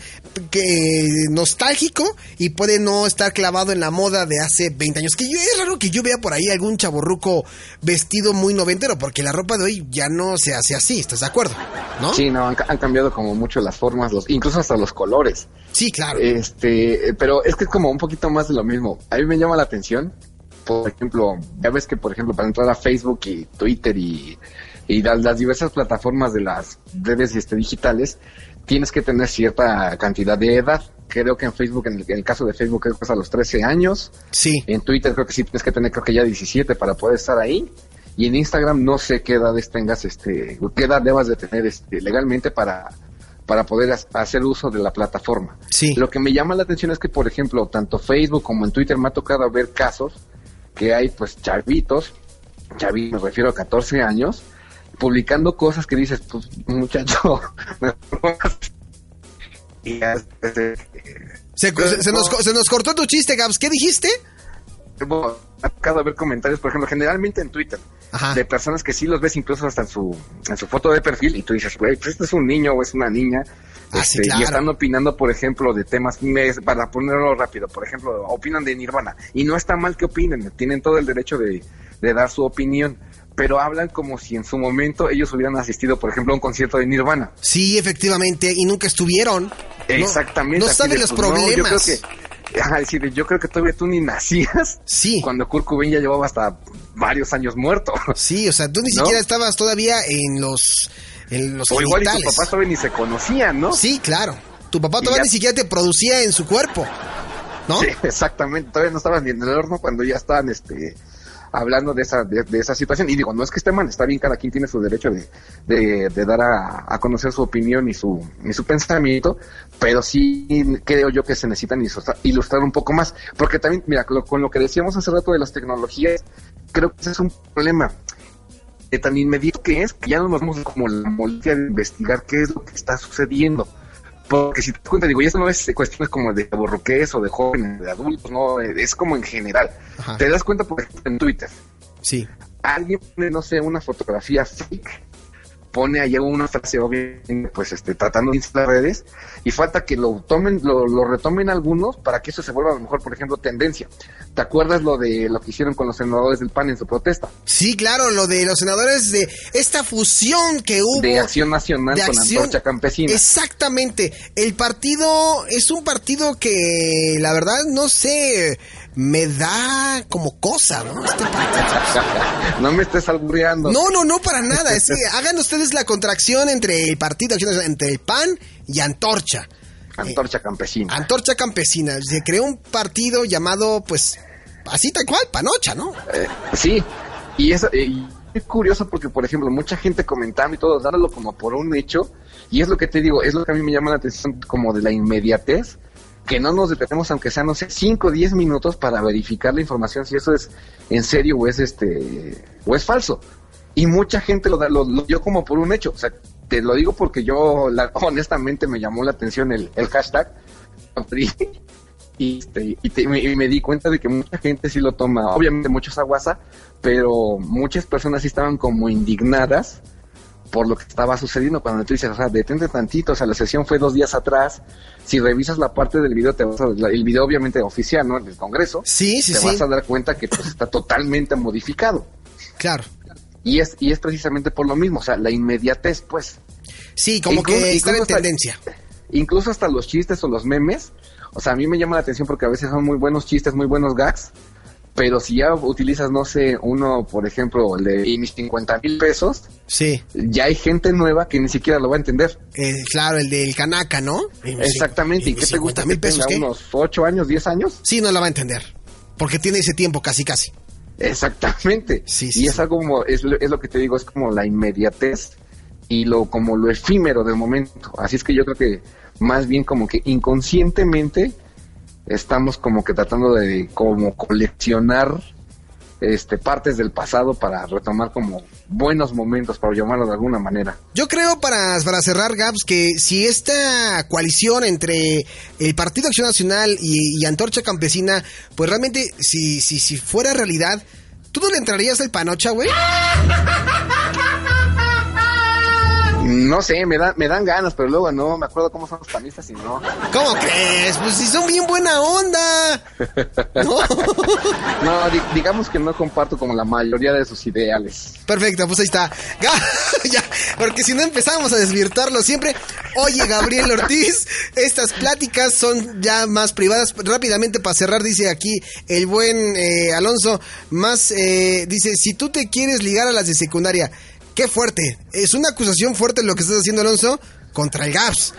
Speaker 1: que nostálgico y puede no estar clavado en la moda de hace 20 años. Que yo, es raro que yo vea por ahí algún chaborruco vestido muy noventero, porque la ropa de hoy ya no se hace así, ¿estás de acuerdo? ¿No?
Speaker 2: Sí, no, han, han cambiado como mucho las formas, los, incluso hasta los colores.
Speaker 1: Sí, claro.
Speaker 2: Este, pero es que es como un poquito más de lo mismo. A mí me llama la atención, por ejemplo, ya ves que, por ejemplo, para entrar a Facebook y Twitter y, y las, las diversas plataformas de las redes este, digitales, tienes que tener cierta cantidad de edad. Creo que en Facebook, en el, en el caso de Facebook, creo que es a los 13 años.
Speaker 1: Sí.
Speaker 2: En Twitter creo que sí tienes que tener, creo que ya 17 para poder estar ahí. Y en Instagram no sé qué edades tengas, este, qué edad debas de tener este, legalmente para, para poder hacer uso de la plataforma.
Speaker 1: Sí.
Speaker 2: Lo que me llama la atención es que, por ejemplo, tanto Facebook como en Twitter me ha tocado ver casos que hay, pues, chavitos, chavitos, me refiero a 14 años, publicando cosas que dices, pues, muchacho, <laughs> y ya, este,
Speaker 1: Se, se- se nos, se nos cortó tu chiste, Gabs. ¿Qué dijiste?
Speaker 2: ha tocado ver comentarios, por ejemplo, generalmente en Twitter,
Speaker 1: Ajá.
Speaker 2: de personas que sí los ves incluso hasta en su, en su foto de perfil y tú dices, güey, pues este es un niño o es una niña.
Speaker 1: Ah, sí,
Speaker 2: Este,
Speaker 1: claro.
Speaker 2: Y están opinando, por ejemplo, de temas, para ponerlo rápido, por ejemplo, opinan de Nirvana. Y no está mal que opinen, tienen todo el derecho de, de dar su opinión, pero hablan como si en su momento ellos hubieran asistido, por ejemplo, a un concierto de Nirvana.
Speaker 1: Sí, efectivamente, y nunca estuvieron.
Speaker 2: Exactamente.
Speaker 1: No, saben los
Speaker 2: pues, no, yo creo
Speaker 1: problemas.
Speaker 2: que, ajá, decir, yo creo que todavía tú ni nacías
Speaker 1: Sí.
Speaker 2: cuando Kurt Cobain ya llevaba hasta varios años muerto.
Speaker 1: Sí, o sea, tú ni
Speaker 2: ¿No?
Speaker 1: siquiera estabas todavía en los, en los
Speaker 2: O igual y
Speaker 1: genitales.
Speaker 2: papás todavía ni se conocían, ¿no?
Speaker 1: Sí, claro. Tu papá todavía
Speaker 2: ya-
Speaker 1: ni siquiera te producía en su cuerpo. ¿No?
Speaker 2: Sí, <laughs> exactamente. Todavía no estaban ni en el horno cuando ya estaban este, hablando de esa, de, esa situación. Y digo, no es que esté mal, está bien, cada quien tiene su derecho de, de, dar a, conocer su opinión y su, y su pensamiento, pero sí creo yo que se necesitan ilustrar, un poco más. Porque también, mira, lo- con lo que decíamos hace rato de las tecnologías, creo que ese es un problema. De tan inmediato que es, que ya no nos damos como la molestia de investigar qué es lo que está sucediendo. Porque si te das cuenta, digo, y esto no es cuestiones como de borroqués o de jóvenes, de adultos, no, es como en general.
Speaker 1: Ajá.
Speaker 2: Te das cuenta, por ejemplo, en Twitter,
Speaker 1: Sí.
Speaker 2: alguien pone, no sé, una fotografía fake, pone allá una frase, obviamente, pues, este, tratando de instalar redes, y falta que lo tomen, lo, lo retomen algunos para que eso se vuelva a lo mejor, por ejemplo, tendencia. ¿Te acuerdas lo de lo que hicieron con los senadores del PAN en su protesta?
Speaker 1: Sí, claro, lo de los senadores de esta fusión que hubo.
Speaker 2: De Acción Nacional
Speaker 1: de
Speaker 2: con
Speaker 1: acción-
Speaker 2: Antorcha Campesina.
Speaker 1: Exactamente. El partido es un partido que, la verdad, no sé, me da como cosa, ¿no? Este <laughs>
Speaker 2: no me estés albureando.
Speaker 1: No, no, no, para nada. Es que <laughs> hagan ustedes la contracción entre el partido, entre el PAN y Antorcha.
Speaker 2: Antorcha Campesina.
Speaker 1: Antorcha Campesina. Se creó un partido llamado, pues, así tal cual, Panocha, ¿no?
Speaker 2: Eh, sí, y es, eh, y es curioso porque, por ejemplo, mucha gente comentando y todo, dándolo como por un hecho, y es lo que te digo, es lo que a mí me llama la atención como de la inmediatez, que no nos detenemos, aunque sean, no sé, 5 o 10 minutos para verificar la información, si eso es en serio o es este o es falso. Y mucha gente lo, da, lo, lo dio como por un hecho. O sea, te lo digo porque yo, la- <laughs> honestamente, me llamó la atención el, hashtag. Y, este, y, te- y me di cuenta de que mucha gente sí lo toma, obviamente muchos a WhatsApp, pero muchas personas sí estaban como indignadas por lo que estaba sucediendo cuando tú dices, o sea, detente tantito, o sea, la sesión fue dos días atrás, si revisas la parte del video, te vas a, el video obviamente oficial, ¿no? Del Congreso,
Speaker 1: Sí, sí,
Speaker 2: te
Speaker 1: sí.
Speaker 2: vas a dar cuenta que pues está totalmente modificado.
Speaker 1: Claro.
Speaker 2: Y es, y es precisamente por lo mismo, o sea, la inmediatez, pues.
Speaker 1: Sí, como
Speaker 2: Incluso-
Speaker 1: que están en tendencia.
Speaker 2: Incluso hasta los chistes o los memes, o sea, a mí me llama la atención porque a veces son muy buenos chistes, muy buenos gags, pero si ya utilizas, no sé, uno, por ejemplo, el de y mis 50 mil pesos,
Speaker 1: Sí.
Speaker 2: ya hay gente nueva que ni siquiera lo va a entender.
Speaker 1: Eh, claro, el del Canaca, ¿no?
Speaker 2: Exactamente. ¿Y qué te gusta?
Speaker 1: mil
Speaker 2: que
Speaker 1: pesos
Speaker 2: tenga
Speaker 1: qué?
Speaker 2: unos 8 años, 10 años?
Speaker 1: Sí, no la va a entender. Porque tiene ese tiempo casi, casi.
Speaker 2: Exactamente.
Speaker 1: Sí, sí,
Speaker 2: y es algo como, es, lo- es lo que te digo, es como la inmediatez y lo como lo efímero del momento. Así es que yo creo que más bien como que inconscientemente estamos como que tratando de como coleccionar este partes del pasado para retomar como buenos momentos, para llamarlo de alguna manera.
Speaker 1: Yo creo, para, para cerrar, Gabs, que si esta coalición entre el Partido Acción Nacional y, y Antorcha Campesina, pues realmente, si, si, si fuera realidad, ¿tú no le entrarías al panocha, güey? <laughs>
Speaker 2: No sé, me, da, me dan ganas, pero luego no, me acuerdo cómo son los panistas y no.
Speaker 1: ¿Cómo crees? Pues si son bien buena onda. <laughs> ¿No?
Speaker 2: No, di- digamos que no comparto como la mayoría de sus ideales.
Speaker 1: Perfecto, pues ahí está. <laughs> Ya, porque si no empezamos a desvirtuarlo siempre. Oye, Gabriel Ortiz, estas pláticas son ya más privadas. Rápidamente para cerrar, dice aquí el buen eh, Alonso, más eh, dice, si tú te quieres ligar a las de secundaria, qué fuerte. Es una acusación fuerte lo que estás haciendo, Alonso, contra el GAPS.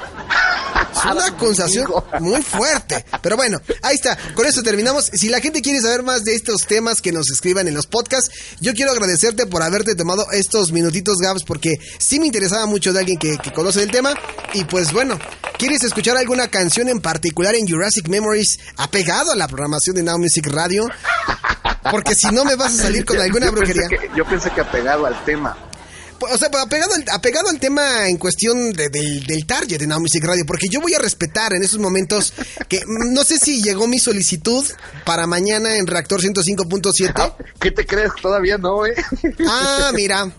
Speaker 1: Es una acusación muy fuerte. Pero bueno, ahí está. Con esto terminamos. Si la gente quiere saber más de estos temas, que nos escriban en los podcasts. Yo quiero agradecerte por haberte tomado estos minutitos, Gabs, porque sí me interesaba mucho de alguien que, que conoce el tema. Y pues bueno, ¿quieres escuchar alguna canción en particular en Jurassic Memories apegado a la programación de Now Music Radio? Porque si no me vas a salir con <laughs> alguna
Speaker 2: yo
Speaker 1: brujería.
Speaker 2: que- yo pensé que apegado al tema.
Speaker 1: O sea, apegado al, apegado al tema en cuestión de- del, del target de Now Music Radio, porque yo voy a respetar en esos momentos <laughs> que mm, no sé si llegó mi solicitud para mañana en Reactor 105.7.
Speaker 2: ¿Qué te crees? Todavía no, ¿eh?
Speaker 1: Ah, mira, <laughs>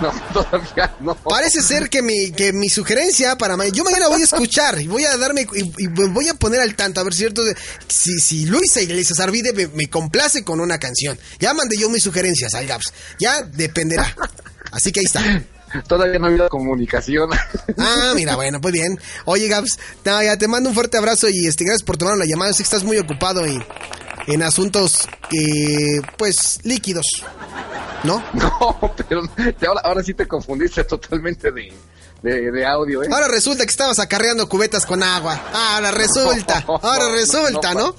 Speaker 2: No, todavía no.
Speaker 1: parece ser que mi, que mi sugerencia para mañana, yo mañana voy a escuchar y voy a darme y, voy a poner al tanto, a ver cierto, si, si Luisa Iglesias Arvide me, me complace con una canción. Ya mandé yo mis sugerencias al Gaps, ya dependerá. <laughs> Así que ahí está. <laughs>
Speaker 2: Todavía no ha habido comunicación. <laughs>
Speaker 1: Ah, mira, bueno, pues bien. Oye, Gabs, te mando un fuerte abrazo y este, gracias por tomar la llamada. Sé que estás muy ocupado y, en asuntos, eh, pues, líquidos. ¿No? <laughs>
Speaker 2: No, pero te- ahora, ahora sí te confundiste totalmente de, de, de audio, ¿eh?
Speaker 1: Ahora resulta que estabas acarreando cubetas con agua. Ahora resulta, ahora resulta, ¿no?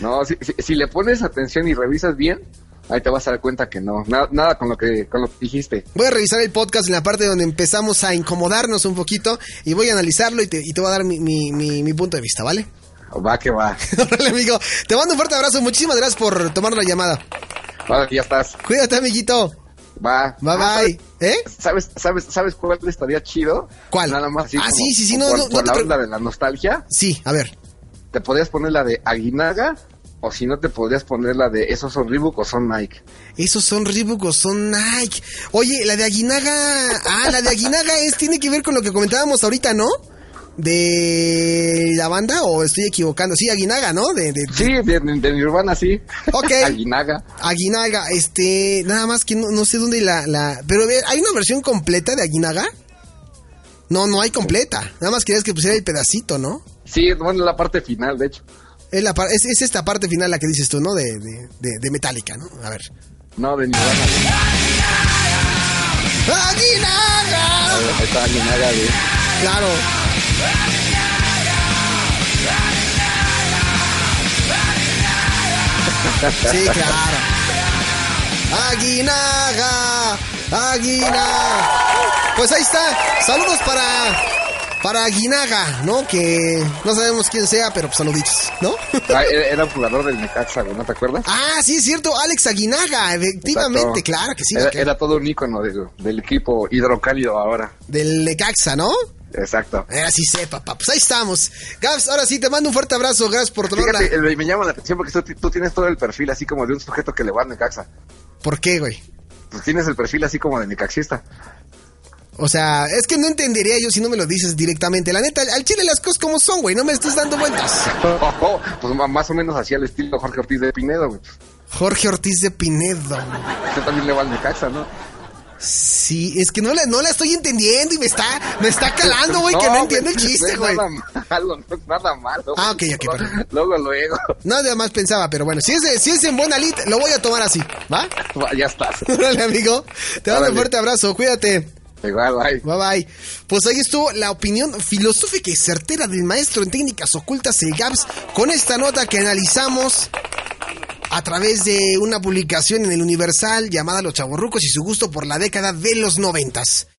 Speaker 2: No, si, si, si le pones atención y revisas bien, ahí te vas a dar cuenta que no. Nada, nada con lo que con lo que dijiste.
Speaker 1: Voy a revisar el podcast en la parte donde empezamos a incomodarnos un poquito y voy a analizarlo y te, y te voy a dar mi, mi, mi, mi punto de vista, ¿vale?
Speaker 2: Va que va. <laughs>
Speaker 1: Órale, amigo. Te mando un fuerte abrazo. Muchísimas gracias por tomar la llamada.
Speaker 2: Que ya estás.
Speaker 1: Cuídate, amiguito.
Speaker 2: Va.
Speaker 1: Bye,
Speaker 2: Ah,
Speaker 1: bye. ¿Eh?
Speaker 2: ¿Sabes, sabes, sabes cuál estaría chido?
Speaker 1: ¿Cuál?
Speaker 2: Nada más así
Speaker 1: Ah,
Speaker 2: como-
Speaker 1: sí, sí, sí, no,
Speaker 2: por,
Speaker 1: no, no
Speaker 2: por
Speaker 1: te
Speaker 2: la onda de la nostalgia,
Speaker 1: Sí, a ver.
Speaker 2: te podrías poner la de Aguinaga, o si no te podrías poner la de esos son Reebok o son Nike.
Speaker 1: Esos son Reebok o son Nike. Oye, la de Aguinaga. Ah, la de Aguinaga es, tiene que ver con lo que comentábamos ahorita, ¿no? De la banda, o estoy equivocando. Sí, Aguinaga, ¿no? De, de-
Speaker 2: Sí, de, de Nirvana, sí.
Speaker 1: Ok. <laughs>
Speaker 2: Aguinaga.
Speaker 1: Aguinaga, este, nada más que no, no sé dónde la, la. Pero ¿hay una versión completa de Aguinaga? No, no hay completa. Nada más querías que pusiera el pedacito, ¿no?
Speaker 2: Sí, bueno, la parte final, de hecho.
Speaker 1: Es, la, es, es esta parte final la que dices tú, ¿no? De, de, de, de Metallica, ¿no? A ver.
Speaker 2: No, de Nirvana.
Speaker 1: ¡Aguinaga!
Speaker 2: Está Aguinaga.
Speaker 1: Claro. Sí, claro. Aguinaga, Aguinaga. Pues ahí está. Saludos para para Aguinaga, ¿no? Que no sabemos quién sea, pero pues saluditos, ¿no?
Speaker 2: Ah, era, era un jugador del Necaxa, ¿no te acuerdas?
Speaker 1: ah, sí es cierto, Alex Aguinaga, efectivamente,
Speaker 2: Exacto.
Speaker 1: claro que sí.
Speaker 2: Era, era todo un ícono del, del equipo hidrocálido ahora.
Speaker 1: Del Necaxa, ¿no?
Speaker 2: Exacto.
Speaker 1: Ahora sí sé, papá. Pues ahí estamos. Gabs, ahora sí te mando un fuerte abrazo. Gracias por tomar la...
Speaker 2: Fíjate, eh, me llama la atención porque tú, tú tienes todo el perfil así como de un sujeto que le va a Necaxa.
Speaker 1: ¿Por qué, güey?
Speaker 2: Pues tienes el perfil así como de necaxista.
Speaker 1: O sea, es que no entendería yo si no me lo dices directamente. La neta, al chile las cosas como son, güey. No me estés dando vueltas. <laughs>
Speaker 2: pues más o menos así al estilo Jorge Ortiz de Pinedo, güey.
Speaker 1: Jorge Ortiz de Pinedo.
Speaker 2: Usted también le va al Necaxa, ¿no?
Speaker 1: Sí, es que no la, no la estoy entendiendo y me está, me está calando, güey, que no entiendo el chiste,
Speaker 2: no
Speaker 1: güey.
Speaker 2: es nada malo, no es nada malo.
Speaker 1: Ah, ok, ok, perdón.
Speaker 2: Luego, luego.
Speaker 1: Nada más pensaba, pero bueno, si es, de- si es en buena lid, lo voy a tomar así, ¿va?
Speaker 2: Ya estás. <laughs>
Speaker 1: Órale, amigo. Te mando un fuerte abrazo, cuídate.
Speaker 2: Igual, bye.
Speaker 1: Bye bye. Pues ahí estuvo la opinión filosófica y certera del maestro en técnicas ocultas, el GAPS, con esta nota que analizamos a través de una publicación en el Universal llamada Los Chavorrucos y su gusto por la década de los noventas.